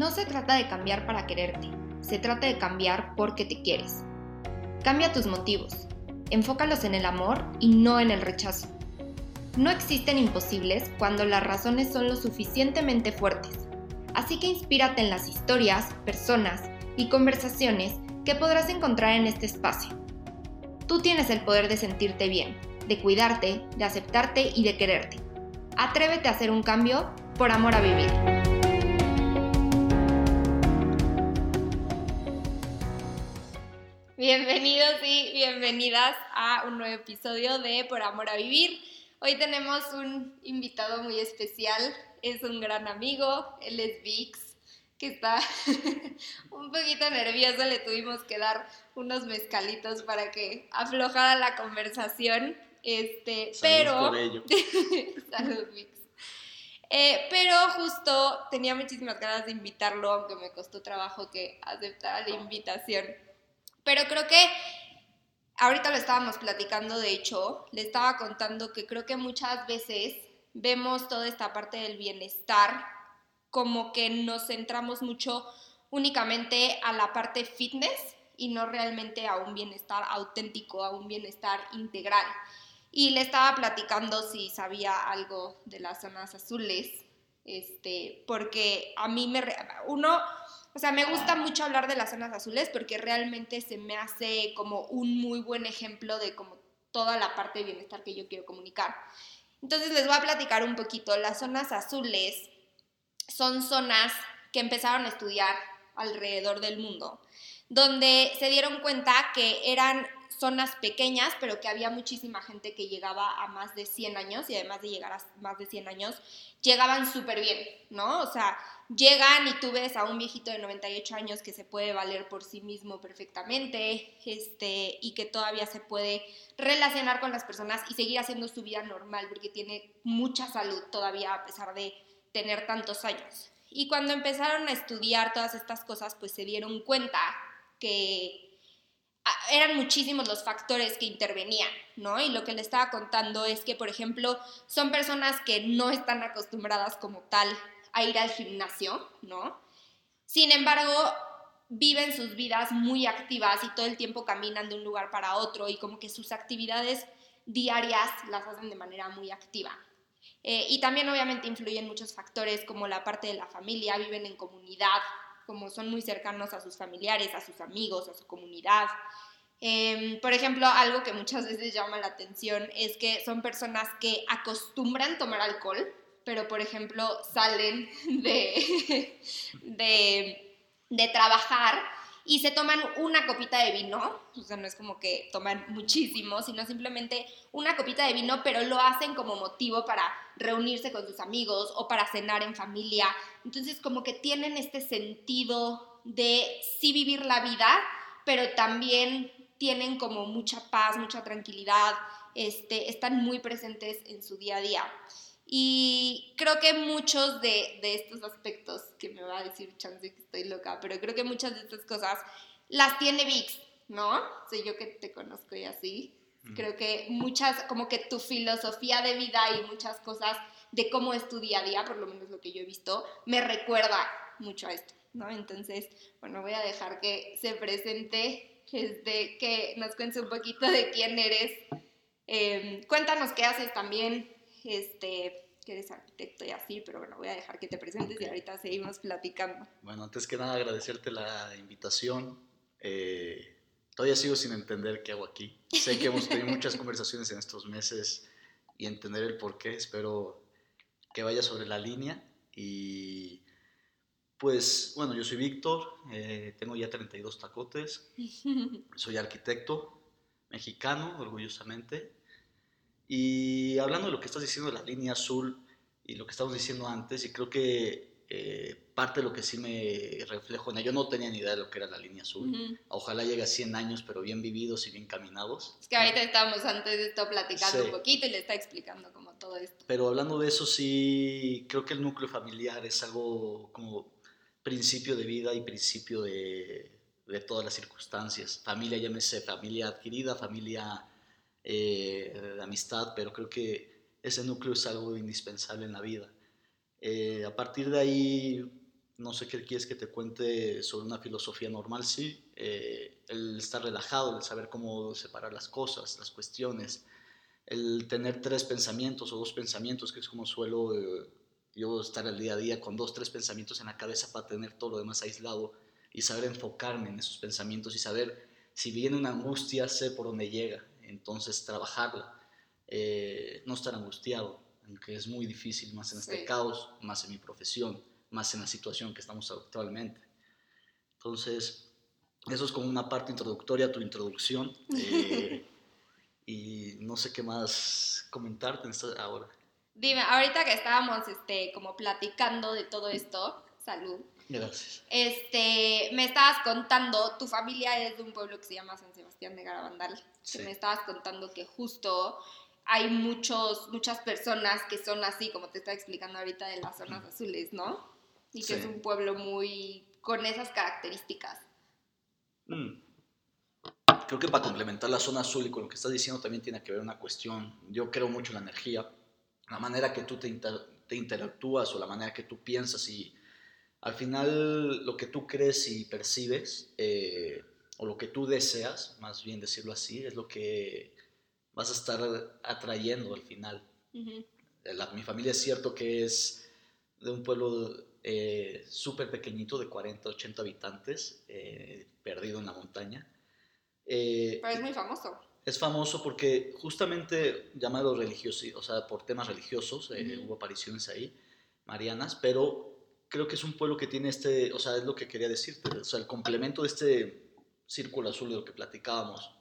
No se trata de cambiar para quererte, se trata de cambiar porque te quieres. Cambia tus motivos, enfócalos en el amor y no en el rechazo. No existen imposibles cuando las razones son lo suficientemente fuertes, así que inspírate en las historias, personas y conversaciones que podrás encontrar en este espacio. Tú tienes el poder de sentirte bien, de cuidarte, de aceptarte y de quererte. Atrévete a hacer un cambio por amor a vivir. Bienvenidos y bienvenidas a un nuevo episodio de Por Amor a Vivir. Hoy tenemos un invitado muy especial, es un gran amigo, él es Vix, que está un poquito nervioso, le tuvimos que dar unos mezcalitos para que aflojara la conversación, este, pero... Salud, Vix. Eh, pero justo tenía muchísimas ganas de invitarlo, aunque me costó trabajo que aceptara la invitación. Pero creo que ahorita lo estábamos platicando, de hecho, le estaba contando que creo que muchas veces vemos toda esta parte del bienestar como que nos centramos mucho únicamente a la parte fitness y no realmente a un bienestar auténtico, a un bienestar integral. Y le estaba platicando si sabía algo de las zonas azules, este, porque a mí me, uno, o sea, me gusta mucho hablar de las zonas azules porque realmente se me hace como un muy buen ejemplo de como toda la parte de bienestar que yo quiero comunicar. Entonces les voy a platicar un poquito. Las zonas azules son zonas que empezaron a estudiar alrededor del mundo, donde se dieron cuenta que eran zonas pequeñas, pero que había muchísima gente que llegaba a más de 100 años y además de llegar a más de 100 años, llegaban súper bien, ¿no? O sea, llegan y tú ves a un viejito de 98 años que se puede valer por sí mismo perfectamente, este, y que todavía se puede relacionar con las personas y seguir haciendo su vida normal porque tiene mucha salud todavía a pesar de tener tantos años. Y cuando empezaron a estudiar todas estas cosas, pues se dieron cuenta que eran muchísimos los factores que intervenían, ¿no? Y lo que le estaba contando es que, por ejemplo, son personas que no están acostumbradas como tal a ir al gimnasio, ¿no? Sin embargo, viven sus vidas muy activas y todo el tiempo caminan de un lugar para otro y como que sus actividades diarias las hacen de manera muy activa. Eh, y también obviamente influyen muchos factores como la parte de la familia, viven en comunidad, como son muy cercanos a sus familiares, a sus amigos, a su comunidad. Em, por ejemplo, algo que muchas veces llama la atención es que son personas que acostumbran tomar alcohol, pero por ejemplo salen de, de, trabajar y se toman una copita de vino, o sea, no es como que toman muchísimo, sino simplemente una copita de vino, pero lo hacen como motivo para reunirse con sus amigos o para cenar en familia. Entonces, como que tienen este sentido de sí vivir la vida, pero también tienen como mucha paz, mucha tranquilidad, este, están muy presentes en su día a día. Y creo que muchos de, de, estos aspectos, que me va a decir chance que estoy loca, pero creo que muchas de estas cosas las tiene VIX, ¿no? Soy yo que te conozco y así. Creo que muchas, como que tu filosofía de vida y muchas cosas de cómo es tu día a día, por lo menos lo que yo he visto, me recuerda mucho a esto, ¿no? Entonces, bueno, voy a dejar que se presente, este, que nos cuentes un poquito de quién eres. Eh, cuéntanos qué haces también, este, que eres arquitecto y así, pero bueno, voy a dejar que te presentes y ahorita seguimos platicando. Bueno, antes que nada agradecerte la invitación. Eh, todavía sigo sin entender qué hago aquí. Sé que hemos tenido muchas conversaciones en estos meses y entender el por qué. Espero que vaya sobre la línea y pues bueno, yo soy Víctor, eh, tengo ya 32 tacotes, soy arquitecto mexicano, orgullosamente, y hablando de lo que estás diciendo de la línea azul y lo que estábamos diciendo antes, y creo que eh, parte de lo que sí me reflejo en ello, yo no tenía ni idea de lo que era la línea azul. Ojalá llegue a 100 años, pero bien vividos y bien caminados. Es que ahorita estábamos antes de esto platicando un poquito y le está explicando como todo esto. Pero hablando de eso, sí, creo que el núcleo familiar es algo como principio de vida y principio de, de todas las circunstancias. Familia, llámese familia adquirida, familia eh, de amistad, pero creo que ese núcleo es algo indispensable en la vida. Eh, a partir de ahí, no sé qué quieres que te cuente sobre una filosofía normal, sí, eh, el estar relajado, el saber cómo separar las cosas, las cuestiones, el tener tres pensamientos o dos pensamientos, que es como suelo yo estar el día a día con dos, tres pensamientos en la cabeza para tener todo lo demás aislado y saber enfocarme en esos pensamientos y saber si viene una angustia, sé por dónde llega, entonces trabajarla, eh, no estar angustiado, aunque es muy difícil, más en este caos, más en mi profesión más en la situación que estamos actualmente. Entonces, eso es como una parte introductoria a tu introducción. Eh, y no sé qué más comentarte ahora. Dime, ahorita que estábamos este, como platicando de todo esto, salud. Gracias. Este, me estabas contando, tu familia es de un pueblo que se llama San Sebastián de Garabandal. Sí. me estabas contando que justo hay muchos, muchas personas que son así, como te estaba explicando ahorita de las zonas azules, ¿no? y que es un pueblo muy con esas características. Mm. Creo que para complementar la zona azul y con lo que estás diciendo también tiene que ver una cuestión. Yo creo mucho en la energía, la manera que tú te, te interactúas o la manera que tú piensas y al final lo que tú crees y percibes eh, o lo que tú deseas, más bien decirlo así, es lo que vas a estar atrayendo al final. mi familia es cierto que es de un pueblo eh, súper pequeñito de 40, 80 habitantes, eh, perdido en la montaña. Eh, Pero es muy famoso. Es famoso porque justamente llamado religioso, o sea, por temas religiosos, hubo apariciones ahí, marianas, pero creo que es un pueblo que tiene este, o sea, es lo que quería decirte, o sea, el complemento de este círculo azul de lo que platicábamos,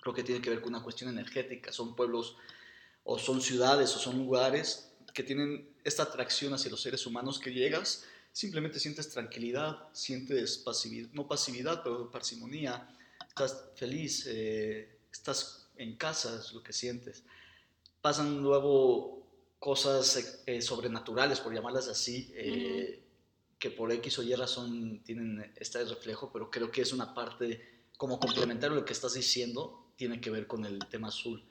creo que tiene que ver con una cuestión energética, son pueblos o son ciudades o son lugares que tienen esta atracción hacia los seres humanos que llegas, simplemente sientes tranquilidad, sientes pasividad, no pasividad, pero parsimonía, estás feliz, eh, estás en casa, es lo que sientes. Pasan luego cosas eh, sobrenaturales, por llamarlas así, eh, que por X o Y razón tienen este reflejo, pero creo que es una parte como complementario a lo que estás diciendo, tiene que ver con el tema azul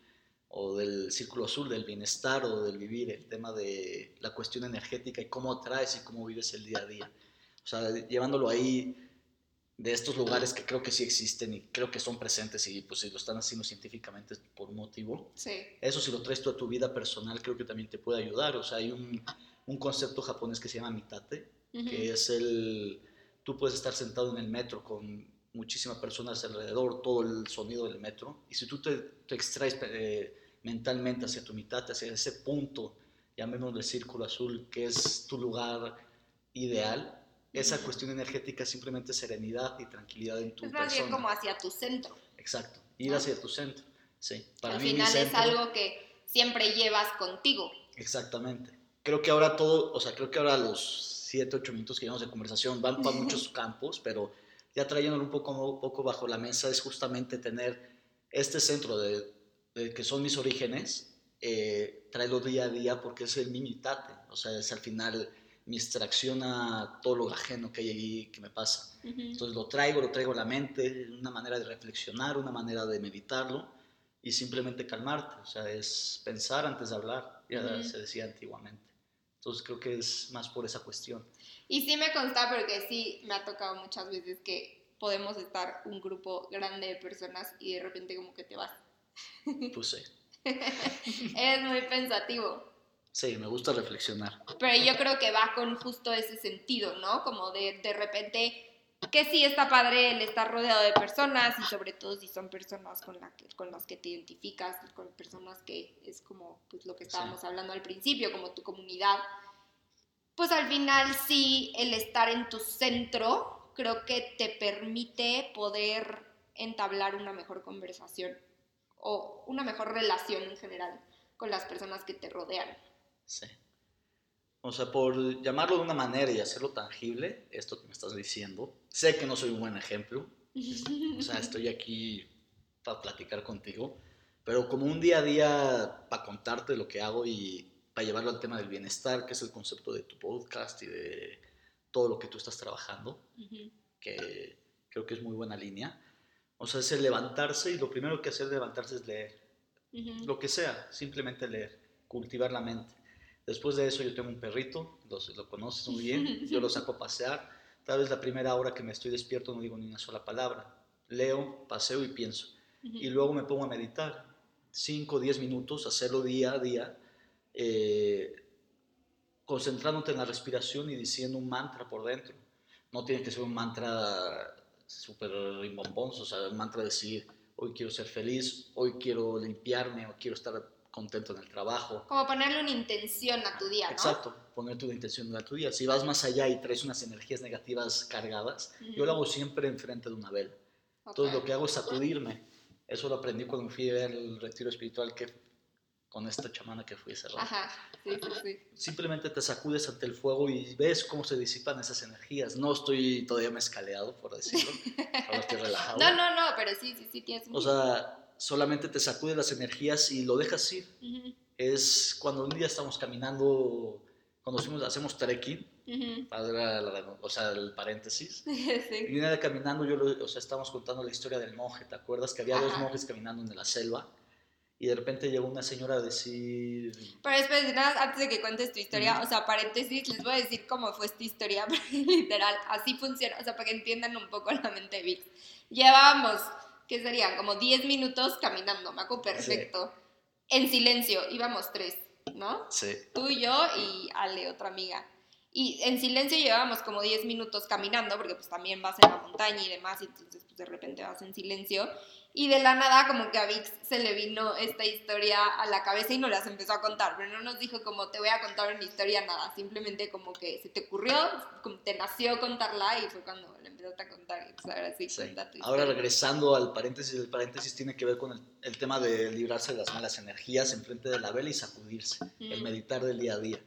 o del círculo azul, del bienestar o del vivir, el tema de la cuestión energética y cómo atraes y cómo vives el día a día. O sea, llevándolo ahí de estos lugares que creo que sí existen y creo que son presentes y pues si lo están haciendo científicamente por un motivo. Sí. Eso si lo traes tú a tu vida personal creo que también te puede ayudar. O sea, hay un, un concepto japonés que se llama mitate, que es el... Tú puedes estar sentado en el metro con muchísimas personas alrededor, todo el sonido del metro, y si tú te, te extraes eh, mentalmente hacia tu mitad, hacia ese punto, llamémoslo el círculo azul, que es tu lugar ideal, esa cuestión energética es simplemente serenidad y tranquilidad en tu es más bien como hacia tu centro. Exacto, ir hacia tu centro. Sí, para Al final es algo que siempre llevas contigo. Exactamente. Creo que ahora todo, o sea, creo que ahora los 7, 8 minutos que llevamos de conversación van para muchos campos, pero ya trayéndolo un poco, un poco bajo la mesa es justamente tener este centro de que son mis orígenes, eh, traigo día a día porque es el mimitate, o sea, es al final mi extracción a todo lo ajeno que hay ahí que me pasa. Entonces lo traigo, lo traigo a la mente, una manera de reflexionar, una manera de meditarlo y simplemente calmarte, o sea, es pensar antes de hablar, ya se decía antiguamente. Entonces creo que es más por esa cuestión. Y sí me consta porque sí me ha tocado muchas veces que podemos estar un grupo grande de personas y de repente como que te vas Pues sí. Eres muy pensativo. Sí, me gusta reflexionar. Pero yo creo que va con justo ese sentido, ¿no? Como de, de repente, que sí está padre el estar rodeado de personas y sobre todo si son personas con, la con las que te identificas, con personas que es como pues, lo que estábamos hablando al principio, como tu comunidad. Pues al final sí, el estar en tu centro creo que te permite poder entablar una mejor conversación o una mejor relación en general con las personas que te rodean. Sí. O sea, por llamarlo de una manera y hacerlo tangible, esto que me estás diciendo, sé que no soy un buen ejemplo, o sea, estoy aquí para platicar contigo, pero como un día a día para contarte lo que hago y para llevarlo al tema del bienestar, que es el concepto de tu podcast y de todo lo que tú estás trabajando, que creo que es muy buena línea. O sea, es el levantarse y lo primero que hacer de levantarse es leer. Lo que sea, simplemente leer, cultivar la mente. Después de eso yo tengo un perrito, lo, lo conoces muy bien, yo lo saco a pasear. Tal vez la primera hora que me estoy despierto no digo ni una sola palabra. Leo, paseo y pienso. Y luego me pongo a meditar. 5 o 10 minutos, hacerlo día a día, eh, concentrándote en la respiración y diciendo un mantra por dentro. No tiene que ser un mantra súper rimbombonzo, o sea, un mantra de decir, hoy quiero ser feliz, hoy quiero limpiarme, o quiero estar contento en el trabajo. Como ponerle una intención a tu día, ¿no? Exacto, ponerte una intención a tu día. Si vas más allá y traes unas energías negativas cargadas, yo lo hago siempre enfrente de una vela. Entonces lo que hago es sacudirme. Eso lo aprendí cuando fui a ver el retiro espiritual que con esta chamana que fui a cerrar. Ajá, sí, sí, sí. Simplemente te sacudes ante el fuego y ves cómo se disipan esas energías. No estoy todavía mezcaleado, por decirlo. Solo estoy relajado. No, no, no, pero sí, sí, sí tienes O sea, solamente te sacudes las energías y lo dejas ir. Es cuando un día estamos caminando, cuando fuimos, hacemos trekking, o sea, el paréntesis. sí. Y una caminando, yo, o sea, estábamos contando la historia del monje, ¿te acuerdas? Que había dos monjes caminando en la selva y de repente llegó una señora a decir... Pero espera, nada, antes de que cuentes tu historia, o sea, paréntesis, les voy a decir cómo fue esta historia, literal, así funciona, o sea, para que entiendan un poco la mente de Vix. Llevábamos, ¿qué serían? Como 10 minutos caminando, me acuerdo perfecto, en silencio, íbamos tres, ¿no? Sí. Tú yo y Ale, otra amiga. Y en silencio llevábamos como 10 minutos caminando, porque pues también vas en la montaña y demás, y entonces pues de repente vas en silencio. Y de la nada como que a Vix se le vino esta historia a la cabeza y nos las empezó a contar, pero no nos dijo como te voy a contar una historia, nada, simplemente como que se te ocurrió, como te nació contarla y fue cuando le empezaste a contar. Y pues ahora sí, sí. Ahora regresando al paréntesis, el paréntesis tiene que ver con el, el, tema de librarse de las malas energías enfrente de la vela y sacudirse, el meditar del día a día.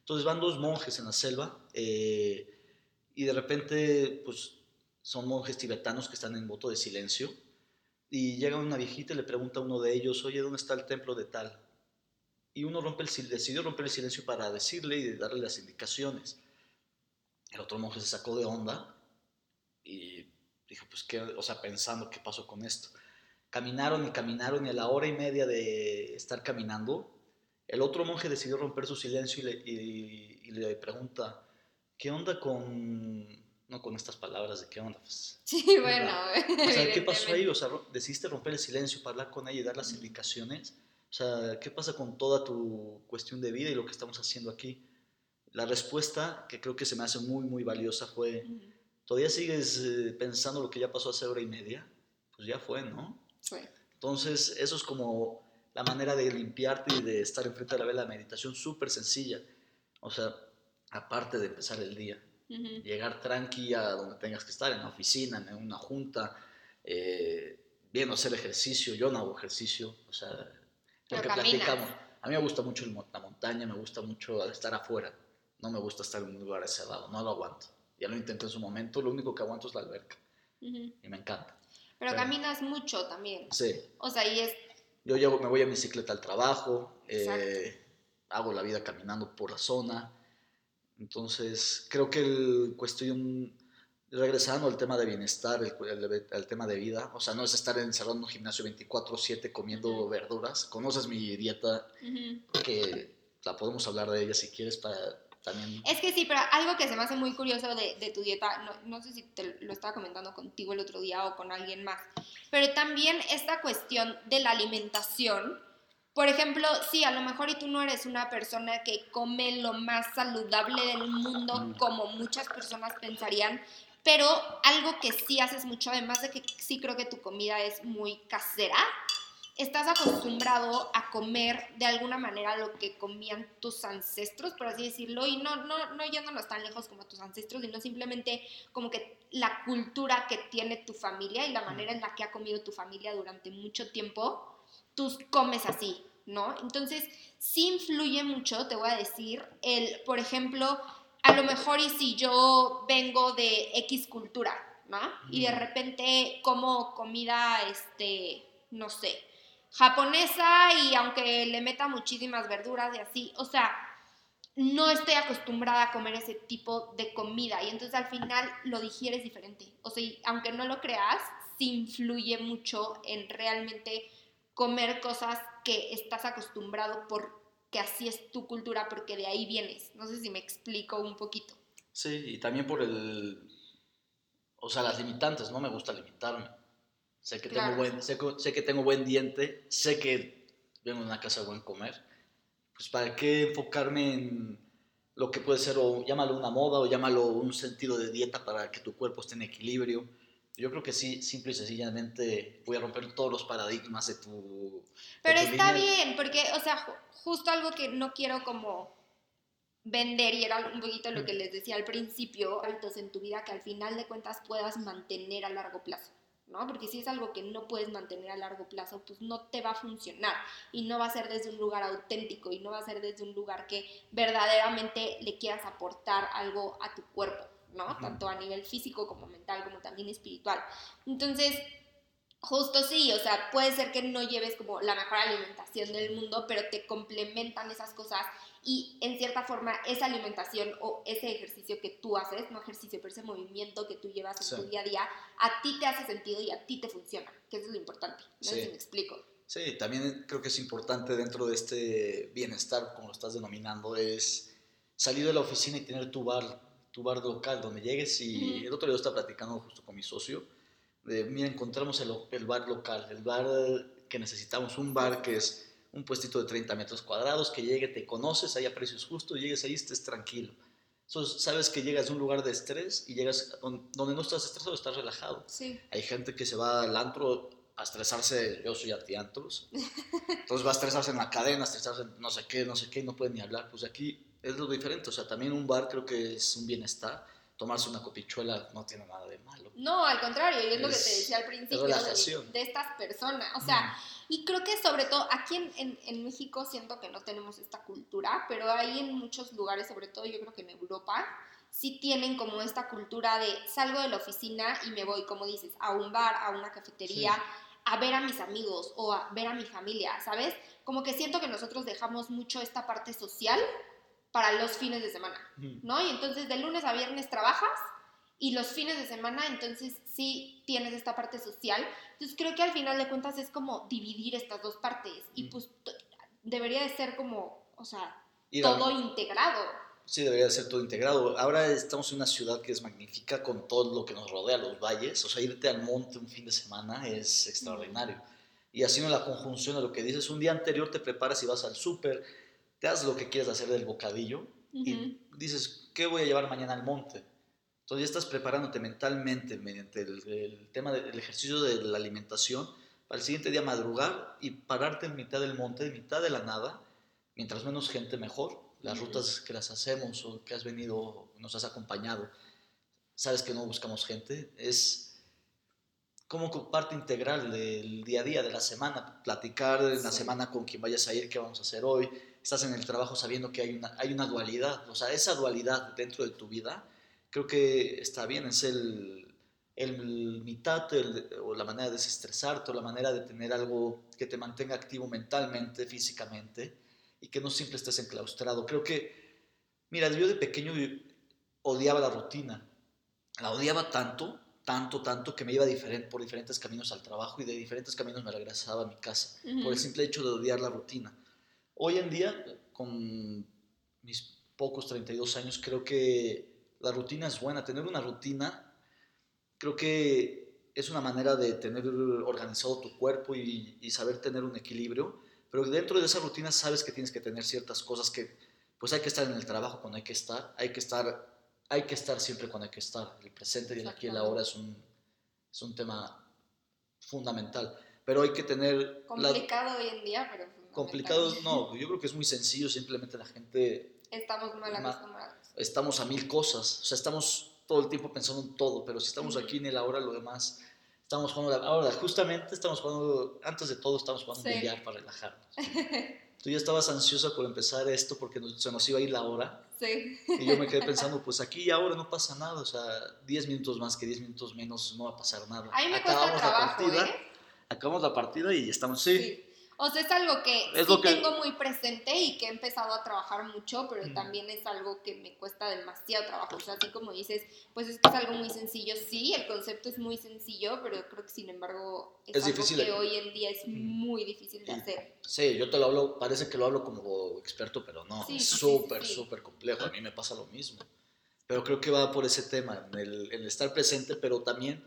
Entonces van dos monjes en la selva eh, y de repente pues son monjes tibetanos que están en voto de silencio y llega una viejita y le pregunta a uno de ellos, oye, ¿dónde está el templo de tal? Y uno rompe el, decidió romper el silencio para decirle y darle las indicaciones. El otro monje se sacó de onda y dijo, pues, ¿qué? O sea, pensando, ¿qué pasó con esto? Caminaron y caminaron y a la hora y media de estar caminando, el otro monje decidió romper su silencio y le, y le pregunta, ¿qué onda con no con estas palabras de qué onda. Pues, sí, bueno. O sea, ¿qué pasó ahí? O sea, decidiste romper el silencio para hablar con ella y dar las indicaciones. O sea, ¿qué pasa con toda tu cuestión de vida y lo que estamos haciendo aquí? La respuesta, que creo que se me hace muy, muy valiosa, fue, ¿todavía sigues eh, pensando lo que ya pasó hace hora y media? Pues ya fue, ¿no? Fue. Entonces, eso es como la manera de limpiarte y de estar enfrente de la vela, meditación súper sencilla. O sea, aparte de empezar el día. Llegar tranqui a donde tengas que estar, en la oficina, en una junta, eh, bien hacer ejercicio. Yo no hago ejercicio, o sea, lo que platicamos. A mí me gusta mucho la montaña, me gusta mucho estar afuera. No me gusta estar en un lugar cerrado, no lo aguanto. Ya lo intenté en su momento, lo único que aguanto es la alberca. Y me encanta. Pero, caminas mucho también. Sí. O sea, y es... Yo llevo, me voy a bicicleta al trabajo, eh, hago la vida caminando por la zona. Entonces, creo que el cuestión, regresando al tema de bienestar, el, tema de vida, o sea, no es estar encerrado en un gimnasio 24/7 comiendo verduras. Conoces mi dieta, que la podemos hablar de ella si quieres para también... Es que sí, pero algo que se me hace muy curioso de, de tu dieta, no, no, sé si te lo estaba comentando contigo el otro día o con alguien más, pero también esta cuestión de la alimentación por ejemplo, sí, a lo mejor y tú no eres una persona que come lo más saludable del mundo mm. como muchas personas pensarían, pero algo que sí haces mucho, además de que sí creo que tu comida es muy casera, estás acostumbrado a comer de alguna manera lo que comían tus ancestros, por así decirlo, y no, no, no yéndonos tan lejos como tus ancestros, sino simplemente como que la cultura que tiene tu familia y la manera en la que ha comido tu familia durante mucho tiempo, tú comes así, ¿no? Entonces, sí influye mucho, te voy a decir, el, por ejemplo, a lo mejor y si yo vengo de X cultura, ¿no? Y de repente como comida, este, no sé, japonesa y aunque le meta muchísimas verduras y así, o sea, no estoy acostumbrada a comer ese tipo de comida y entonces al final lo digieres diferente. O sea, aunque no lo creas, sí influye mucho en realmente comer cosas que estás acostumbrado por que así es tu cultura porque de ahí vienes. No sé si me explico un poquito. Sí, y también por el, o sea, las limitantes, no me gusta limitarme. Sé que, Claro. tengo, buen, sé que tengo buen diente, sé que vengo de una casa de buen comer. Pues para qué enfocarme en lo que puede ser, o llámalo una moda, o llámalo un sentido de dieta para que tu cuerpo esté en equilibrio. Yo creo que sí, simple y sencillamente voy a romper todos los paradigmas de tu... de Pero tu está línea. bien, porque, o sea, ju- justo algo que no quiero como vender y era un poquito lo que les decía al principio, hábitos en tu vida que al final de cuentas puedas mantener a largo plazo, ¿no? Porque si es algo que no puedes mantener a largo plazo, pues no te va a funcionar y no va a ser desde un lugar auténtico y no va a ser desde un lugar que verdaderamente le quieras aportar algo a tu cuerpo, ¿no? Tanto a nivel físico como mental, como también espiritual. Entonces, Justo sí, o sea, puede ser que no lleves como la mejor alimentación del mundo, pero te complementan esas cosas y en cierta forma esa alimentación o ese ejercicio que tú haces, no ejercicio, pero ese movimiento que tú llevas en Sí. tu día a día, a ti te hace sentido y a ti te funciona, que eso es lo importante. No Sí. si me explico. Sí, también creo que es importante dentro de este bienestar, como lo estás denominando, es salir de la oficina y tener tu bar, tu bar local donde llegues. Y el otro día estaba platicando justo con mi socio, de, mira, encontramos el, el bar local, el bar que necesitamos, un bar que es un puestito de 30 metros cuadrados, que llegue, te conoces, haya precios justos, llegues ahí, estés tranquilo. Entonces, sabes que llegas de un lugar de estrés y llegas don- donde no estás estresado, estás relajado. Sí. Hay gente que se va al antro a estresarse, yo soy anti-antros, entonces va a estresarse en la cadena, a estresarse en no sé qué, no sé qué, y no puede ni hablar. Pues aquí es lo diferente, o sea, también un bar creo que es un bienestar, tomarse una copichuela no tiene nada de malo. No, al contrario, y es, lo que te decía al principio de, estas personas. O sea, Y creo que sobre todo aquí en, en- en México siento que no tenemos esta cultura, pero hay en muchos lugares, sobre todo yo creo que en Europa, sí tienen como esta cultura de salgo de la oficina y me voy, como dices, a un bar, a una cafetería, Sí. a ver a mis amigos o a ver a mi familia, ¿sabes? Como que siento que nosotros dejamos mucho esta parte social para los fines de semana. ¿no? Y entonces de lunes a viernes trabajas y los fines de semana entonces sí tienes esta parte social. Entonces creo que al final de cuentas es como dividir estas dos partes y pues debería de ser como, o sea, todo integrado. Sí, debería ser todo integrado. Ahora estamos en una ciudad que es magnífica con todo lo que nos rodea, los valles. O sea, irte al monte un fin de semana es extraordinario. Y haciendo la conjunción de lo que dices, un día anterior te preparas y vas al súper, te haces lo que quieres hacer del bocadillo Ujú. y dices, ¿qué voy a llevar mañana al monte? Entonces ya estás preparándote mentalmente mediante el, el tema del ejercicio de la alimentación para el siguiente día madrugar y pararte en mitad del monte, en mitad de la nada, mientras menos gente mejor. Las Ujú. rutas que las hacemos o que has venido, nos has acompañado, sabes que no buscamos gente, es como co- parte integral del día a día, de la semana, platicar en la semana con quien vayas a ir, qué vamos a hacer hoy, estás en el trabajo sabiendo que hay una, hay una dualidad, o sea, esa dualidad dentro de tu vida, creo que está bien, es el, el mitad el- o la manera de desestresarte o la manera de tener algo que te mantenga activo mentalmente, físicamente y que no siempre estés enclaustrado. Creo que, mira, yo de pequeño odiaba la rutina, la odiaba tanto, tanto, tanto que me iba diferente, por diferentes caminos al trabajo y de diferentes caminos me regresaba a mi casa por el simple hecho de odiar la rutina. Hoy en día, con mis pocos 32 años, creo que la rutina es buena. Tener una rutina, creo que es una manera de tener organizado tu cuerpo y, y saber tener un equilibrio, pero dentro de esa rutina sabes que tienes que tener ciertas cosas que, pues hay que estar en el trabajo cuando hay que estar, hay que estar, hay que estar siempre cuando hay que estar. El presente y el aquí y el ahora es un, es un tema fundamental, pero hay que tener... la- Complicado hoy en día, pero. Complicado, no, yo creo que es muy sencillo, simplemente la gente Estamos mal Ma- acostumbrados. estamos a mil cosas, o sea, estamos todo el tiempo pensando en todo, pero si estamos aquí en el ahora, lo demás, estamos jugando, la- ahora justamente estamos jugando, antes de todo estamos jugando Sí. billar para relajarnos. Tú ya estabas ansiosa por empezar esto porque nos- se nos iba a ir la hora Sí. y yo me quedé pensando, pues aquí y ahora no pasa nada, o sea, 10 minutos más que 10 minutos menos no va a pasar nada. A mí me cuesta Acabamos la trabajo, partida, ¿eh? acabamos la partida y estamos, sí, Sí. O sea, es algo que Es sí lo que- tengo muy presente y que he empezado a trabajar mucho, pero Mm. también es algo que me cuesta demasiado trabajo. O sea, así como dices, pues es que es algo muy sencillo. Sí, el concepto es muy sencillo, pero creo que sin embargo es, Es algo difícil que de- hoy en día es Mm. muy difícil de hacer. Sí, yo te lo hablo, parece que lo hablo como experto, pero no, Sí, es súper, sí. súper complejo. A mí me pasa lo mismo. Pero creo que va por ese tema, en el, el estar presente, pero también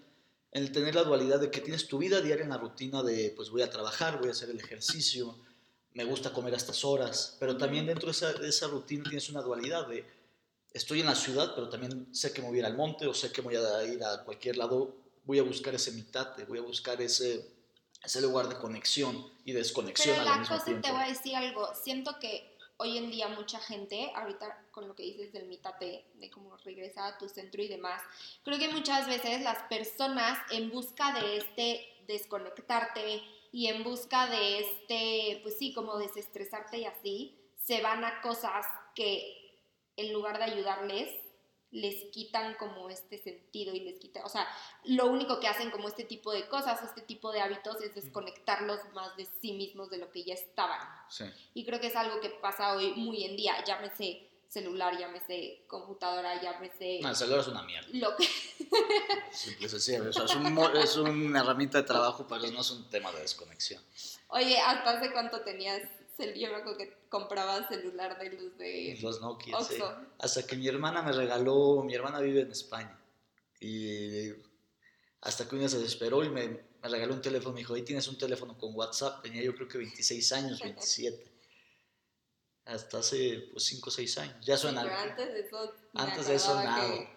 el tener la dualidad de que tienes tu vida diaria en la rutina de, pues voy a trabajar, voy a hacer el ejercicio, me gusta comer a estas horas, pero también dentro de esa, de esa rutina tienes una dualidad de, estoy en la ciudad, pero también sé que me voy a ir al monte o sé que me voy a ir a cualquier lado, voy a buscar ese mitate, voy a buscar ese, ese lugar de conexión y desconexión Pero al la mismo cosa, tiempo. te voy a decir algo, siento que hoy en día mucha gente, ahorita con lo que dices del mitate, de cómo regresar a tu centro y demás, creo que muchas veces las personas en busca de este desconectarte y en busca de este, pues sí, como desestresarte y así, se van a cosas que en lugar de ayudarles, les quitan como este sentido y les quitan, o sea, lo único que hacen como este tipo de cosas, este tipo de hábitos es desconectarlos más de sí mismos de lo que ya estaban. Sí. Y creo que es algo que pasa hoy muy en día, llámese celular, llámese computadora, llámese No, el celular es una mierda. lo que... Simple. O sea, es, un es una herramienta de trabajo, pero no es un tema de desconexión. Oye, ¿hasta hace cuánto tenías Yo me acuerdo que compraba celular de los de Los Nokia, sí. Hasta que mi hermana me regaló, mi hermana vive en España. Y hasta que un día se desesperó y me, me regaló un teléfono. Me dijo, ahí tienes un teléfono con WhatsApp. Tenía yo creo que 26 años, 27. Hasta hace pues 5 o 6 años. Ya Sí, suena. pero antes de eso... antes de eso, nada. Que,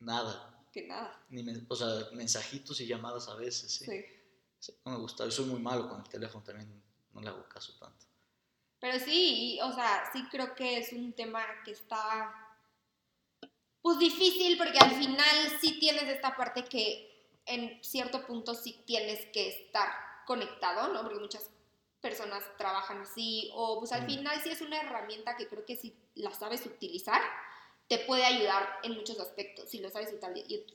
Nada. que nada. Ni o sea, mensajitos y llamadas a veces, sí. Sí. Sí, No me gusta. Yo soy muy malo con el teléfono también. No le hago caso tanto. Pero sí, y, o sea, sí creo que es un tema que está pues difícil porque al final sí tienes esta parte que en cierto punto sí tienes que estar conectado, ¿no? Porque muchas personas trabajan así o pues al final sí es una herramienta que creo que si la sabes utilizar te puede ayudar en muchos aspectos si lo sabes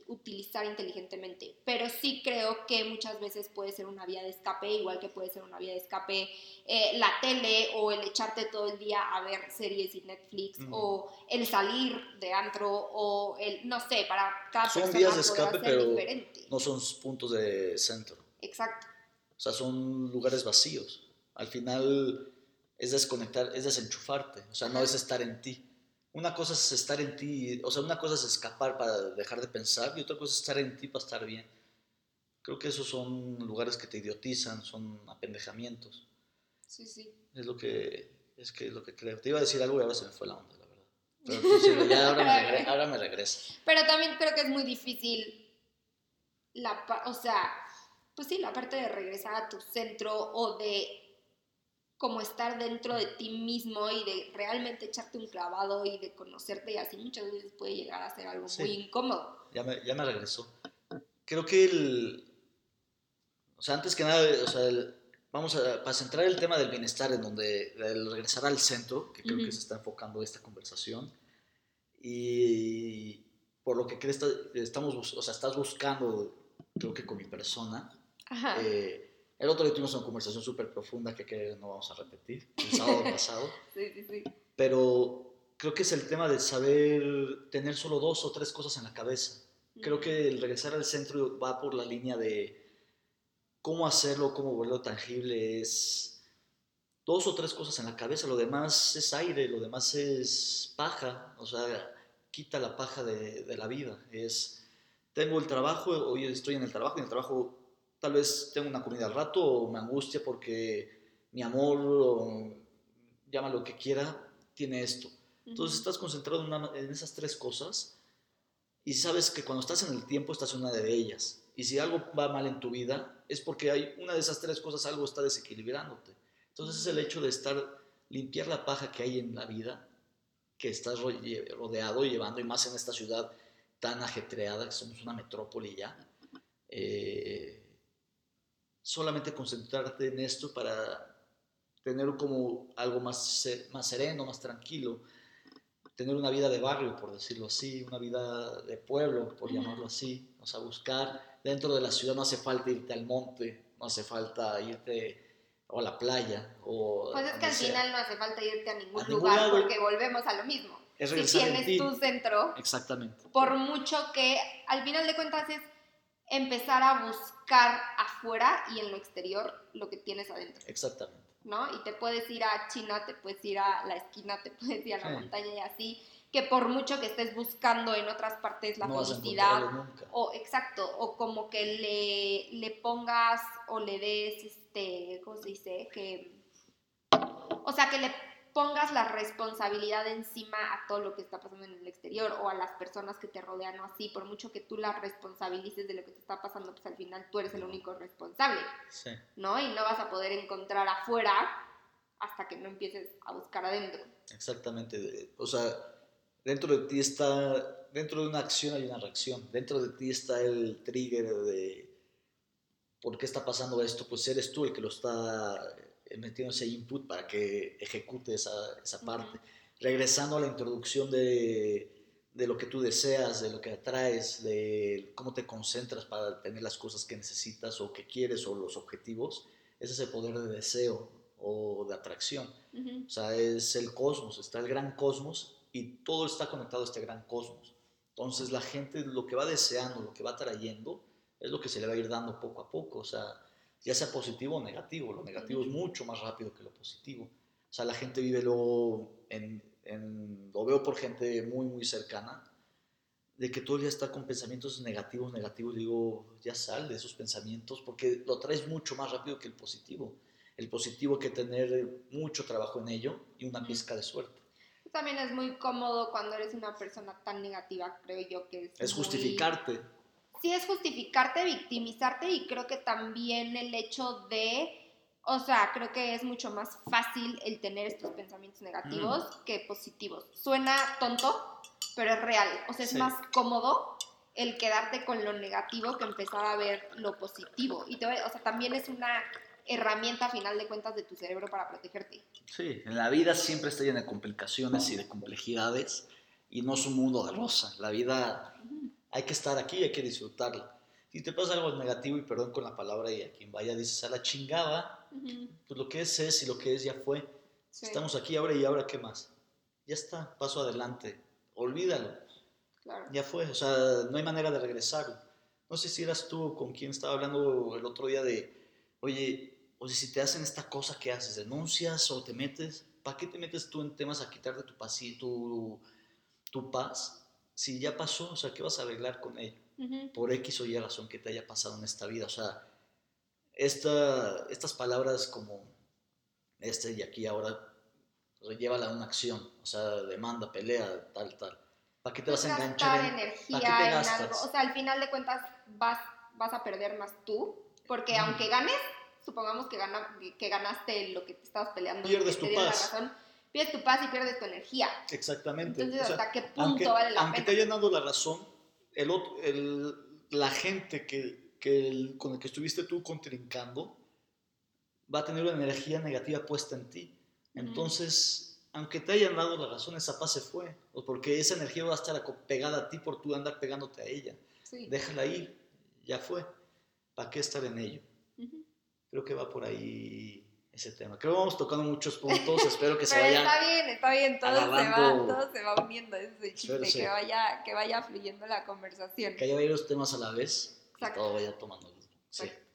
utilizar inteligentemente. Pero sí creo que muchas veces puede ser una vía de escape, igual que puede ser una vía de escape eh, la tele o el echarte todo el día a ver series y Netflix o el salir de antro o el, no sé, para cada Son persona vías de escape, pero diferente. No son puntos de centro. Exacto. O sea, son lugares vacíos. Al final es desconectar, es desenchufarte. O sea, no es estar en ti. Una cosa es estar en ti, o sea, una cosa es escapar para dejar de pensar y otra cosa es estar en ti para estar bien. Creo que esos son lugares que te idiotizan, son apendejamientos. Sí, sí. Es lo que, es que es lo que creo. Te iba a decir algo y ahora se me fue la onda, la verdad. Pero sí, ya ahora me, ahora me regresa. Pero también creo que es muy difícil la, o sea, pues sí, la parte de regresar a tu centro o de como estar dentro de ti mismo y de realmente echarte un clavado y de conocerte y así muchas veces puede llegar a ser algo Sí. muy incómodo. Ya me, ya me regresó. Creo que el. O sea, antes que nada, o sea, el- vamos a. Para centrar el tema del bienestar, en donde. El regresar al centro, que creo Ujú. que se está enfocando esta conversación. Y. Por lo que crees, estamos. O sea, estás buscando, creo que con mi persona. Ajá. eh, el otro día tuvimos una conversación súper profunda que, que no vamos a repetir, el sábado pasado. sí, sí, sí. Pero creo que es el tema de saber tener solo dos o tres cosas en la cabeza. Creo que el regresar al centro va por la línea de cómo hacerlo, cómo volverlo tangible. Es dos o tres cosas en la cabeza, lo demás es aire, lo demás es paja. O sea, quita la paja de, de la vida. Es, tengo el trabajo, hoy estoy en el trabajo y en el trabajo tal vez tengo una comida al rato o me angustia porque mi amor, o llama lo que quiera, tiene esto. Entonces estás concentrado en, una- en esas tres cosas y sabes que cuando estás en el tiempo estás en una de ellas. Y si algo va mal en tu vida es porque hay una de esas tres cosas, algo está desequilibrándote. Entonces es el hecho de estar, limpiar la paja que hay en la vida, que estás rodeado y llevando, y más en esta ciudad tan ajetreada, que somos una metrópoli ya. Eh, solamente concentrarte en esto para tener como algo más, más sereno, más tranquilo, tener una vida de barrio, por decirlo así, una vida de pueblo, por llamarlo así, o sea, buscar dentro de la ciudad no hace falta irte al monte, no hace falta irte o a la playa, o... Pues es que al sea. final no hace falta irte a ningún A lugar porque volvemos a lo mismo. Es Si tienes ti. tu centro, Exactamente. por mucho que al final de cuentas es empezar a buscar afuera y en lo exterior lo que tienes adentro, Exactamente. ¿no? Y te puedes ir a China, te puedes ir a la esquina, te puedes ir a la Sí. montaña y así, que por mucho que estés buscando en otras partes la no felicidad, nunca. o exacto, o como que le, le pongas o le des, este, ¿cómo se dice? Que, o sea, que le pongas la responsabilidad encima a todo lo que está pasando en el exterior o a las personas que te rodean o así, por mucho que tú las responsabilices de lo que te está pasando, pues al final tú eres el único responsable, Sí. ¿no? Y no vas a poder encontrar afuera hasta que no empieces a buscar adentro. Exactamente. O sea, dentro de ti está, dentro de una acción hay una reacción. Dentro de ti está el trigger de por qué está pasando esto. Pues eres tú el que lo está metiendo ese input para que ejecute esa, esa parte. Regresando a la introducción de, de lo que tú deseas, de lo que atraes, de cómo te concentras para tener las cosas que necesitas o que quieres o los objetivos, ese es el poder de deseo o de atracción. Ujú. O sea, es el cosmos, está el gran cosmos y todo está conectado a este gran cosmos. Entonces la gente lo que va deseando, lo que va trayendo, es lo que se le va a ir dando poco a poco. O sea, ya sea positivo o negativo. Lo negativo es mucho más rápido que lo positivo. O sea, la gente vive luego, en, en- lo veo por gente muy, muy cercana, de que todo el día está con pensamientos negativos, negativos. Digo, ya sal de esos pensamientos porque lo traes mucho más rápido que el positivo. El positivo hay que tener mucho trabajo en ello y una pizca de suerte. También es muy cómodo cuando eres una persona tan negativa, creo yo que es... Es muy- justificarte. Sí es justificarte, victimizarte y creo que también el hecho de, o sea, creo que es mucho más fácil el tener estos pensamientos negativos Mm. que positivos. Suena tonto, pero es real. O sea, es Sí. más cómodo el quedarte con lo negativo que empezar a ver lo positivo. Y te, o sea, también es una herramienta a final de cuentas de tu cerebro para protegerte. Sí, en la vida siempre está llena de complicaciones y de complejidades y no es un mundo de rosa. La vida hay que estar aquí hay que disfrutarla. Si te pasa algo negativo, y perdón con la palabra, y a quien vaya dices a la chingada, Ujú. pues lo que es es y lo que es ya fue. Sí, Estamos aquí ahora y ahora qué más. Ya está, paso adelante. Olvídalo. claro. Ya fue, o sea, no hay manera de regresarlo. No sé si eras tú con quien estaba hablando el otro día de, oye, oye, si te hacen esta cosa, ¿qué haces? ¿Denuncias o te metes? ¿Para qué te metes tú en temas a quitarte tu paz, tu, tu paz? Si ya pasó, o sea, ¿qué vas a arreglar con ello? Por X o Y razón que te haya pasado en esta vida. O sea, esta, estas palabras como este y aquí ahora, llévala a una acción. O sea, demanda, pelea, tal, tal. ¿Para qué te vas a enganchar en, energía ¿para qué te en gastas? algo. O sea, al final de cuentas vas, vas a perder más tú, porque Mm. aunque ganes, supongamos que, gana, que ganaste lo que te estabas peleando, Pierdes que tu te dio la paz. razón, pierdes tu paz y pierdes tu energía. Exactamente. Entonces, O sea, ¿hasta qué punto aunque, vale la aunque pena? te hayan dado la razón, el otro, el- la gente que, que el- con el que estuviste tú contrincando va a tener una energía negativa puesta en ti. Entonces, aunque te hayan dado la razón, esa paz se fue. Porque esa energía va a estar pegada a ti por tú andar pegándote a ella. Sí. Déjala ir, ya fue. ¿Para qué estar en ello? Ujú. Creo que va por ahí ese tema. Creo que vamos tocando muchos puntos. Espero que se vayan. está bien, está bien, todo, se va, todo se va uniendo, ese chiste, sí. que, vaya, que vaya fluyendo la conversación. Que haya varios temas a la vez y Exacto. todo vaya tomando. Sí. Exacto.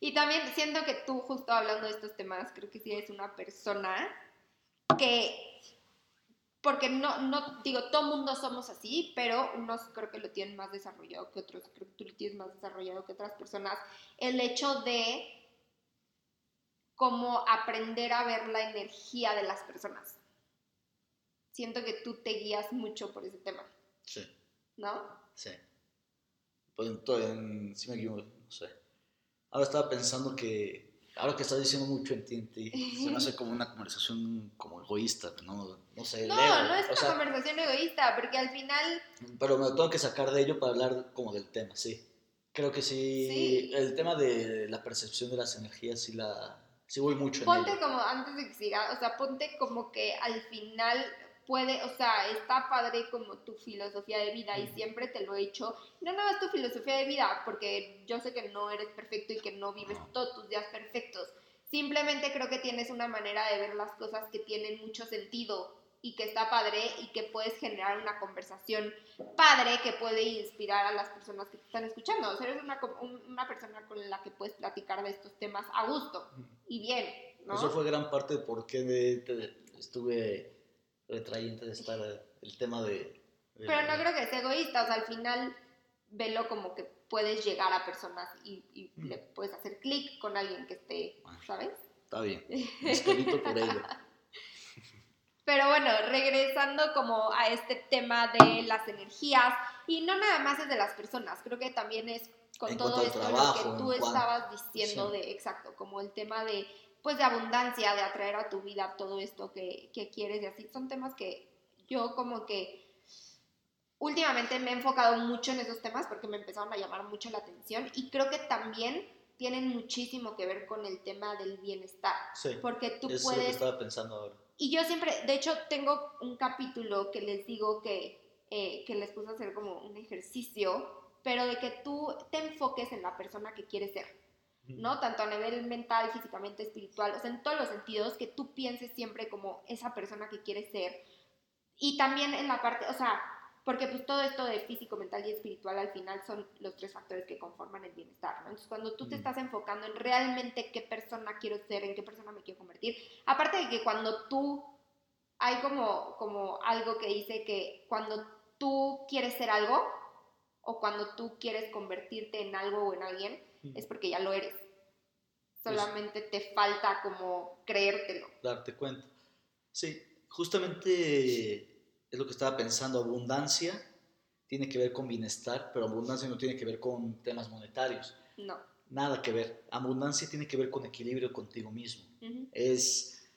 Y también siento que tú, justo hablando de estos temas, creo que sí eres una persona que. Porque no, no, digo, todo mundo somos así, pero unos creo que lo tienen más desarrollado que otros. Creo que tú lo tienes más desarrollado que otras personas. El hecho de como aprender a ver la energía de las personas. Siento que tú te guías mucho por ese tema, Sí, ¿no? sí. Pues en, sí me equivoco, no sé. Ahora estaba pensando que, ahora que estás diciendo mucho en ti, en ti, se me hace como una conversación como egoísta, no, no sé. No, ego, no es una sea, conversación egoísta, porque al final Pero me tengo que sacar de ello para hablar como del tema, sí. Creo que sí, Sí. el tema de la percepción de las energías, sí, la, sí voy mucho en ponte ello. como, antes de que siga, o sea, ponte como que al final puede, o sea, está padre como tu filosofía de vida y siempre te lo he dicho, no nada más tu filosofía de vida, porque yo sé que no eres perfecto y que no vives No. todos tus días perfectos, Simplemente creo que tienes una manera de ver las cosas que tienen mucho sentido y que está padre y que puedes generar una conversación padre que puede inspirar a las personas que te están escuchando. O sea, eres una, una persona con la que puedes platicar de estos temas a gusto y bien, ¿no? Eso fue gran parte de por qué estuve retrayente de estar el tema de... Pero no creo que sea egoísta, o sea, al final velo como que puedes llegar a personas y, le puedes hacer clic con alguien que esté, ¿sabes? Está bien, escrito por ello. Pero bueno, regresando como a este tema de las energías, y no nada más es de las personas, creo que también es con todo esto lo que tú estabas diciendo de, exacto, como el tema de, pues de abundancia, de atraer a tu vida todo esto que, que quieres y así, son temas que yo como que últimamente me he enfocado mucho en esos temas porque me empezaron a llamar mucho la atención y creo que también tienen muchísimo que ver con el tema del bienestar. Sí, porque tú es puedes... Lo que estaba pensando ahora. Y yo siempre, de hecho, tengo un capítulo que les digo que, eh, que les puse a hacer como un ejercicio, pero de que tú te enfoques en la persona que quieres ser, ¿no? Tanto a nivel mental, físicamente, espiritual, o sea, en todos los sentidos, que tú pienses siempre como esa persona que quieres ser. Y también en la parte, o sea, porque pues todo esto de físico, mental y espiritual al final son los tres factores que conforman el bienestar, ¿no? Entonces cuando tú te estás enfocando en realmente qué persona quiero ser, en qué persona me quiero convertir, aparte de que cuando tú, hay como, como algo que dice que cuando tú quieres ser algo o cuando tú quieres convertirte en algo o en alguien, es porque ya lo eres. Pues Solamente te falta como creértelo. Darte cuenta. Sí, justamente es lo que estaba pensando, abundancia tiene que ver con bienestar, pero abundancia no tiene que ver con temas monetarios. No. Nada que ver. Abundancia tiene que ver con equilibrio contigo mismo. Es,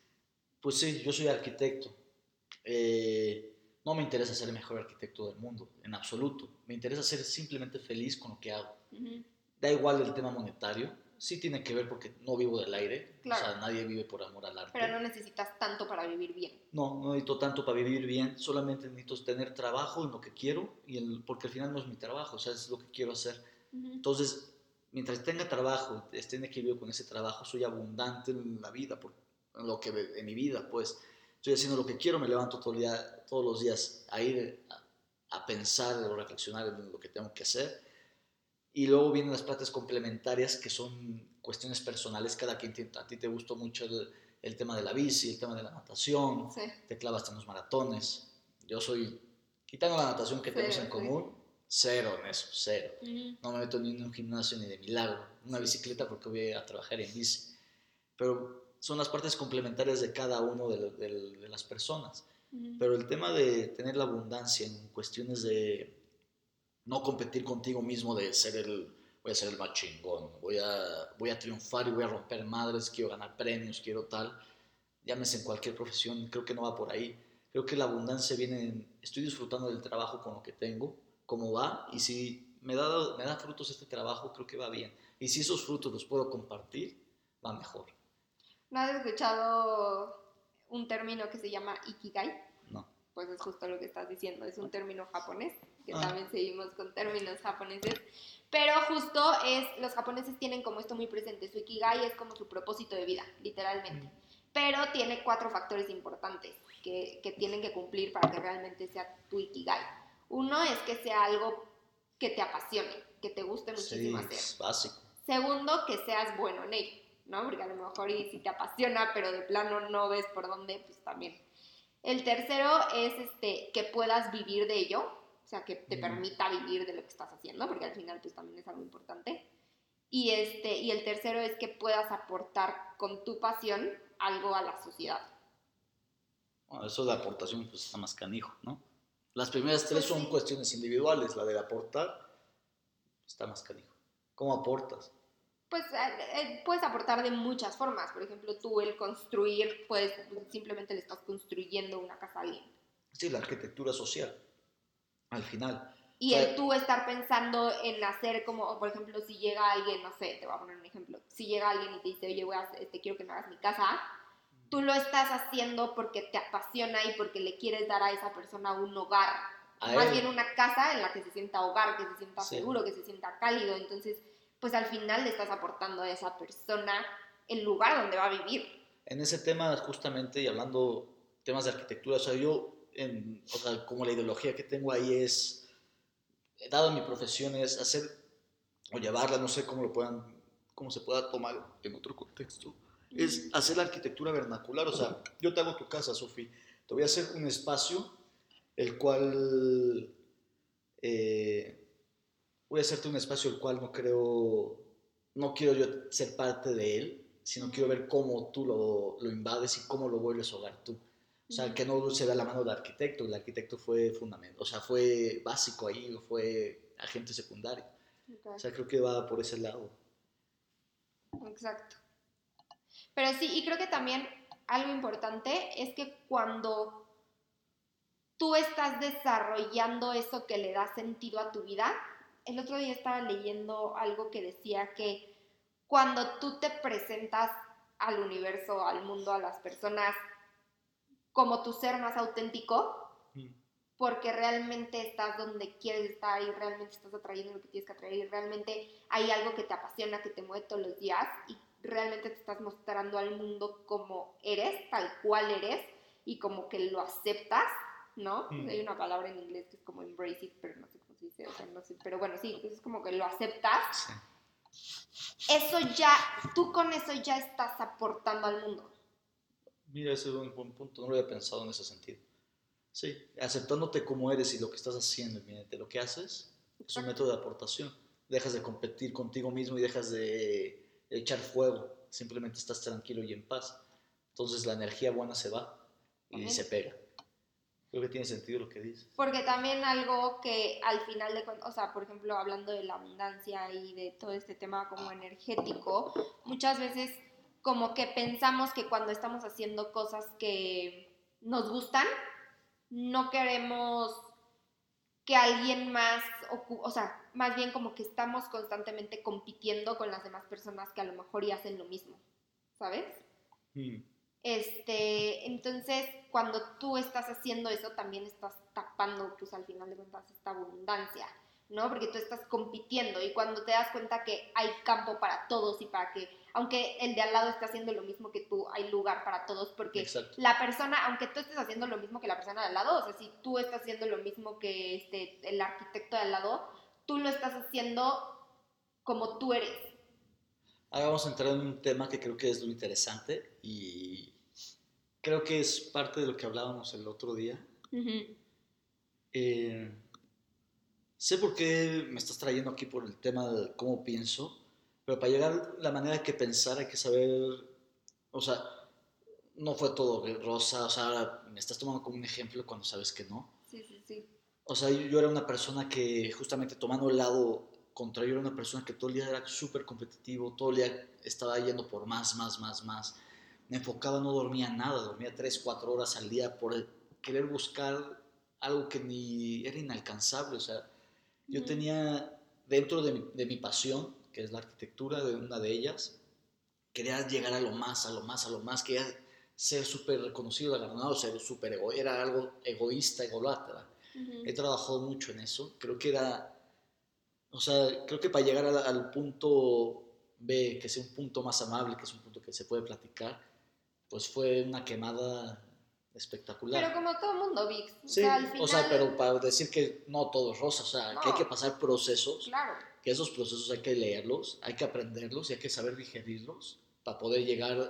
pues sí, yo soy arquitecto. Eh, no me interesa ser el mejor arquitecto del mundo, en absoluto. Me interesa ser simplemente feliz con lo que hago. Da igual el tema monetario, sí tiene que ver porque no vivo del aire. O sea, nadie vive por amor al arte. Pero no necesitas tanto para vivir bien. No, no necesito tanto para vivir bien. Solamente necesito tener trabajo en lo que quiero. Y el, porque al final no es mi trabajo, o sea, es lo que quiero hacer. Entonces, mientras tenga trabajo, esté en equilibrio con ese trabajo, soy abundante en la vida, por, en, lo que, en mi vida, pues. Estoy haciendo lo que quiero, me levanto todo el día, todos los días a ir a, a pensar o reflexionar en lo que tengo que hacer y luego vienen las partes complementarias que son cuestiones personales, cada quien tiene, a ti te gustó mucho el, tema de la bici, el tema de la natación, te clavas en los maratones. Yo soy, quitando la natación que tenemos en común, cero en eso, cero. No me meto ni en un gimnasio ni de milagro, una bicicleta porque voy a trabajar en bici. Pero son las partes complementarias de cada uno de, las personas. Pero el tema de tener la abundancia en cuestiones de no competir contigo mismo de ser el, voy a ser el más chingón, voy a, voy a triunfar y voy a romper madres, quiero ganar premios, quiero tal, llámese en cualquier profesión, creo que no va por ahí. Creo que la abundancia viene en, estoy disfrutando del trabajo con lo que tengo, cómo va, y si me da, me da frutos este trabajo, creo que va bien. Y si esos frutos los puedo compartir, va mejor. ¿No has escuchado un término que se llama Ikigai? No. Pues es justo lo que estás diciendo, es un término japonés que ah. también seguimos con términos japoneses. Pero justo es, los japoneses tienen como esto muy presente, su ikigai es como su propósito de vida, literalmente. Mm. Pero tiene cuatro factores importantes que, que tienen que cumplir para que realmente sea tu ikigai. Uno es que sea algo que te apasione, que te guste muchísimo hacer. Es básico. Segundo, que seas bueno en ello, ¿no? Porque a lo mejor y si te apasiona, pero de plano no ves por dónde, pues también. El tercero es este, que puedas vivir de ello, o sea, que te permita vivir de lo que estás haciendo, porque al final pues también es algo importante. Y, este, y el tercero es que puedas aportar con tu pasión algo a la sociedad. Bueno, eso de aportación pues está más canijo, ¿no? Las primeras tres pues son cuestiones individuales, la de aportar está más canijo. ¿Cómo aportas? Pues eh, eh, puedes aportar de muchas formas. Por ejemplo, tú el construir, pues simplemente le estás construyendo una casa a alguien. Sí, la arquitectura social al final. Y el tú estar pensando en hacer como, por ejemplo, si llega alguien, no sé, te voy a poner un ejemplo, si llega alguien y te dice, oye, voy a, te quiero que me hagas mi casa, tú lo estás haciendo porque te apasiona y porque le quieres dar a esa persona un hogar, más bien una casa en la que se sienta hogar, que se sienta seguro, que se sienta cálido, entonces, pues al final le estás aportando a esa persona el lugar donde va a vivir. En ese tema, justamente, y hablando temas de arquitectura, o sea, yo, en, o sea, como la ideología que tengo ahí es, dado mi profesión, es hacer o llevarla, no sé cómo lo puedan, cómo se pueda tomar en otro contexto, es hacer la arquitectura vernacular. O sea, yo te hago tu casa, Sofi, te voy a hacer un espacio el cual eh, voy a hacerte un espacio el cual no creo, no quiero yo ser parte de él, sino quiero ver cómo tú lo, lo invades y cómo lo vuelves hogar tú. O sea, que no se vea la mano del arquitecto, el arquitecto fue fundamental, o sea, fue básico ahí, fue agente secundario. O sea, creo que va por ese lado. Exacto. Pero sí, y creo que también algo importante es que cuando tú estás desarrollando eso que le da sentido a tu vida, el otro día estaba leyendo algo que decía que cuando tú te presentas al universo, al mundo, a las personas como tu ser más auténtico, mm. porque realmente estás donde quieres estar y realmente estás atrayendo lo que tienes que atraer y realmente hay algo que te apasiona, que te mueve todos los días y realmente te estás mostrando al mundo como eres, tal cual eres y como que lo aceptas, ¿no? Mm. Hay una palabra en inglés que es como embrace it, pero no sé cómo se dice, o sea, no sé, pero bueno, sí, es como que lo aceptas. Eso ya, tú con eso ya estás aportando al mundo. Mira, ese es un buen punto, no lo había pensado en ese sentido. Sí, aceptándote como eres y lo que estás haciendo, de lo que haces, es un método de aportación. Dejas de competir contigo mismo y dejas de echar fuego, simplemente estás tranquilo y en paz. Entonces la energía buena se va y se pega. Creo que tiene sentido lo que dices. Porque también algo que al final de cuentas, o sea, por ejemplo, hablando de la abundancia y de todo este tema como energético, muchas veces como que pensamos que cuando estamos haciendo cosas que nos gustan, no queremos que alguien más, o sea, más bien como que estamos constantemente compitiendo con las demás personas que a lo mejor ya hacen lo mismo, ¿sabes? Mm. Este, entonces, cuando tú estás haciendo eso, también estás tapando, pues al final de cuentas, esta abundancia, ¿no? Porque tú estás compitiendo y cuando te das cuenta que hay campo para todos y para que aunque el de al lado esté haciendo lo mismo que tú, hay lugar para todos, porque la persona, aunque tú estés haciendo lo mismo que la persona de al lado, o sea, si tú estás haciendo lo mismo que este, el arquitecto de al lado, tú lo estás haciendo como tú eres. Ahora vamos a entrar en un tema que creo que es lo interesante y creo que es parte de lo que hablábamos el otro día. Eh, sé por qué me estás trayendo aquí por el tema de cómo pienso, pero para llegar la manera que pensar hay que saber, o sea, no fue todo rosa, o sea, me estás tomando como un ejemplo cuando sabes que no. Sí, sí, sí. O sea, yo era una persona que justamente tomando el lado contrario, era una persona que todo el día era súper competitivo, todo el día estaba yendo por más, más, más, más. Me enfocaba, no dormía nada, dormía 3, 4 horas al día por querer buscar algo que ni era inalcanzable. O sea, yo tenía dentro de mi, de mi pasión, que es la arquitectura de una de ellas, quería llegar a lo más, a lo más, a lo más, quería ser súper reconocido, galardonado, ser súper ego, era algo egoísta, egolatra. He trabajado mucho en eso, creo que era, o sea, creo que para llegar al, punto B, que sea un punto más amable, que es un punto que se puede platicar, pues fue una quemada espectacular. Pero como todo mundo, Vix. Sí, o sea, pero para decir que no todo es rosa, o sea, que hay que pasar procesos. Claro que esos procesos hay que leerlos, hay que aprenderlos y hay que saber digerirlos para poder llegar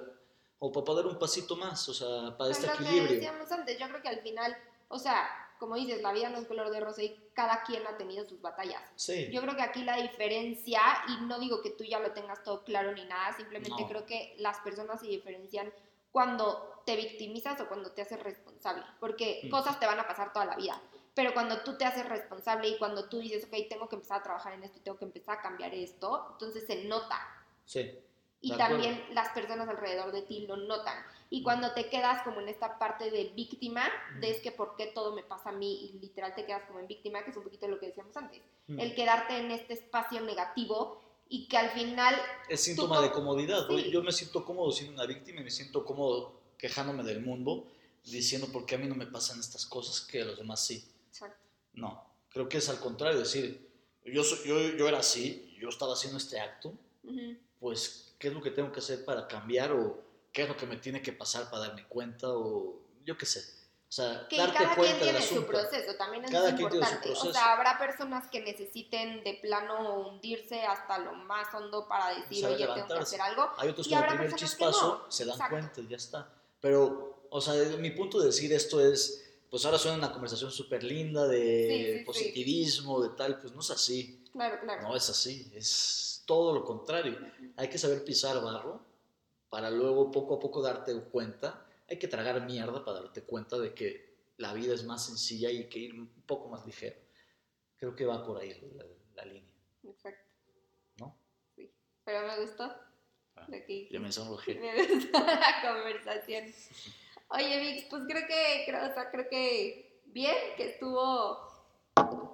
o para poder un pasito más, o sea, para este equilibrio. decíamos antes, yo creo que al final, o sea, como dices, la vida no es color de rosa y cada quien ha tenido sus batallas. Sí. Yo creo que aquí la diferencia, y no digo que tú ya lo tengas todo claro ni nada, simplemente creo que las personas se diferencian cuando te victimizas o cuando te haces responsable, porque mm. cosas te van a pasar toda la vida pero cuando tú te haces responsable y cuando tú dices, ok, tengo que empezar a trabajar en esto y tengo que empezar a cambiar esto, entonces se nota. Sí. Y también las personas alrededor de ti lo notan. Y cuando te quedas como en esta parte de víctima, de es que por qué todo me pasa a mí y literal te quedas como en víctima, que es un poquito lo que decíamos antes. El quedarte en este espacio negativo y que al final... Es síntoma de comodidad. Yo me siento cómodo siendo una víctima y me siento cómodo quejándome del mundo, diciendo por qué a mí no me pasan estas cosas que a los demás sí. No, creo que es al contrario, decir, yo, yo, yo era así, yo estaba haciendo este acto pues, qué es lo que tengo que hacer para cambiar o qué es lo que me tiene que pasar para darme cuenta o yo qué sé. O sea, Que darte cada cuenta quien tiene su proceso, también es Cada importante. O sea, habrá personas que necesiten de plano hundirse hasta lo más hondo para decir, oye, tengo que levantarse. hacer algo. Hay otros Y que en el habrá primer chispazo no. se dan Exacto. cuenta y ya está. Pero, o sea, mi punto de decir esto es, pues ahora suena una conversación súper linda de Sí, sí, sí. positivismo, de tal, pues no es así. Claro, claro. No es así, es todo lo contrario. Hay que saber pisar barro para luego poco a poco darte cuenta. Hay que tragar mierda para darte cuenta de que la vida es más sencilla y hay que ir un poco más ligero. Creo que va por ahí la, la línea, Exacto. ¿no? Sí. Pero me gustó Ah, que Ya me sonrojé. Me gustó la conversación. Oye, Vix, pues creo que, creo, o sea, creo que bien, que estuvo,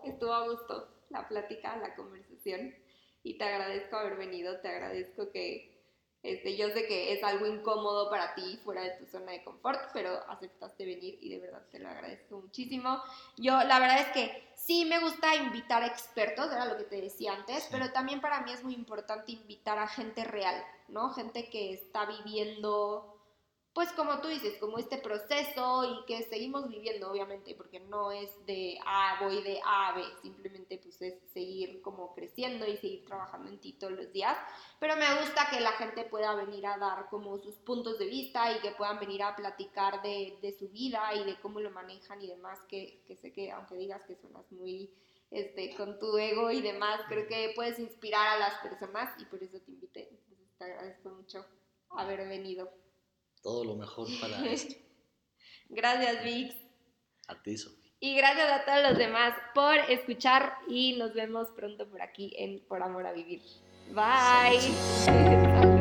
estuvo a gusto la plática, la conversación. Y te agradezco haber venido, te agradezco que, este, yo sé que es algo incómodo para ti fuera de tu zona de confort, pero aceptaste venir y de verdad te lo agradezco muchísimo. Yo, la verdad es que sí me gusta invitar expertos, era lo que te decía antes, Sí. pero también para mí es muy importante invitar a gente real, ¿no? Gente que está viviendo, pues como tú dices, como este proceso y que seguimos viviendo, obviamente, porque no es de A, voy de A a B, simplemente pues es seguir como creciendo y seguir trabajando en ti todos los días, pero me gusta que la gente pueda venir a dar como sus puntos de vista y que puedan venir a platicar de, de su vida y de cómo lo manejan y demás, que, que sé que aunque digas que suenas muy este, con tu ego y demás, creo que puedes inspirar a las personas y por eso te invité. Te agradezco mucho haber venido. Todo lo mejor para esto. Gracias, Vix. A ti, Sofía. Y gracias a todos los demás por escuchar y nos vemos pronto por aquí en Por Amor a Vivir. Bye.